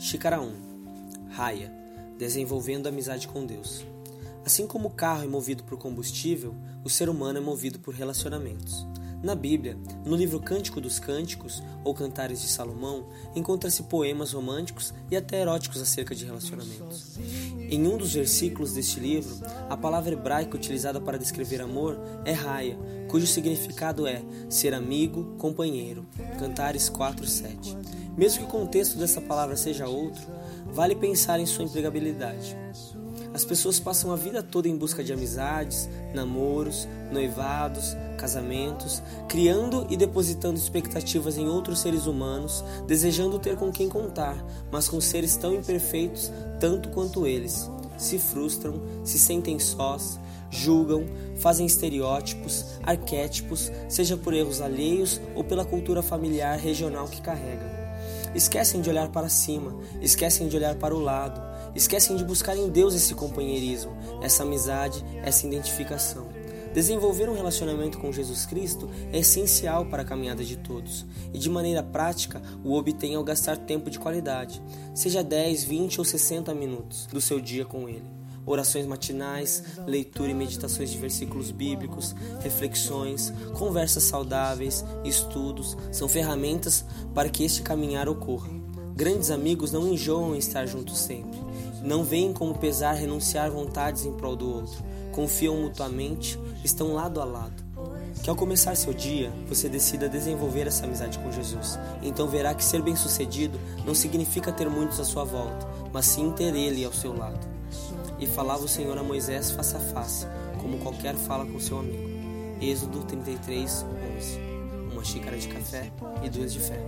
Xícara 1 Raia Desenvolvendo amizade com Deus. Assim como o carro é movido por combustível, o ser humano é movido por relacionamentos. Na Bíblia, no livro Cântico dos Cânticos, ou Cantares de Salomão, encontra-se poemas românticos e até eróticos acerca de relacionamentos. Em um dos versículos deste livro, a palavra hebraica utilizada para descrever amor é raia, cujo significado é ser amigo, companheiro. Cantares 4:7. Mesmo que o contexto dessa palavra seja outro, vale pensar em sua empregabilidade. As pessoas passam a vida toda em busca de amizades, namoros, noivados, casamentos, criando e depositando expectativas em outros seres humanos, desejando ter com quem contar, mas com seres tão imperfeitos tanto quanto eles. Se frustram, se sentem sós, julgam, fazem estereótipos, arquétipos, seja por erros alheios ou pela cultura familiar regional que carregam. Esquecem de olhar para cima, esquecem de olhar para o lado, esquecem de buscar em Deus esse companheirismo, essa amizade, essa identificação. Desenvolver um relacionamento com Jesus Cristo é essencial para a caminhada de todos, e de maneira prática o obtém ao gastar tempo de qualidade, seja 10, 20 ou 60 minutos do seu dia com Ele. Orações matinais, leitura e meditações de versículos bíblicos, reflexões, conversas saudáveis, estudos são ferramentas para que este caminhar ocorra. Grandes amigos não enjoam em estar juntos sempre. Não veem como pesar renunciar vontades em prol do outro. Confiam mutuamente, estão lado a lado. Que ao começar seu dia, você decida desenvolver essa amizade com Jesus. Então verá que ser bem-sucedido não significa ter muitos à sua volta, mas sim ter Ele ao seu lado. E falava o Senhor a Moisés face a face, como qualquer fala com seu amigo. Êxodo 33, 11. Uma xícara de café e duas de fé.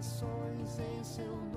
nações em seu.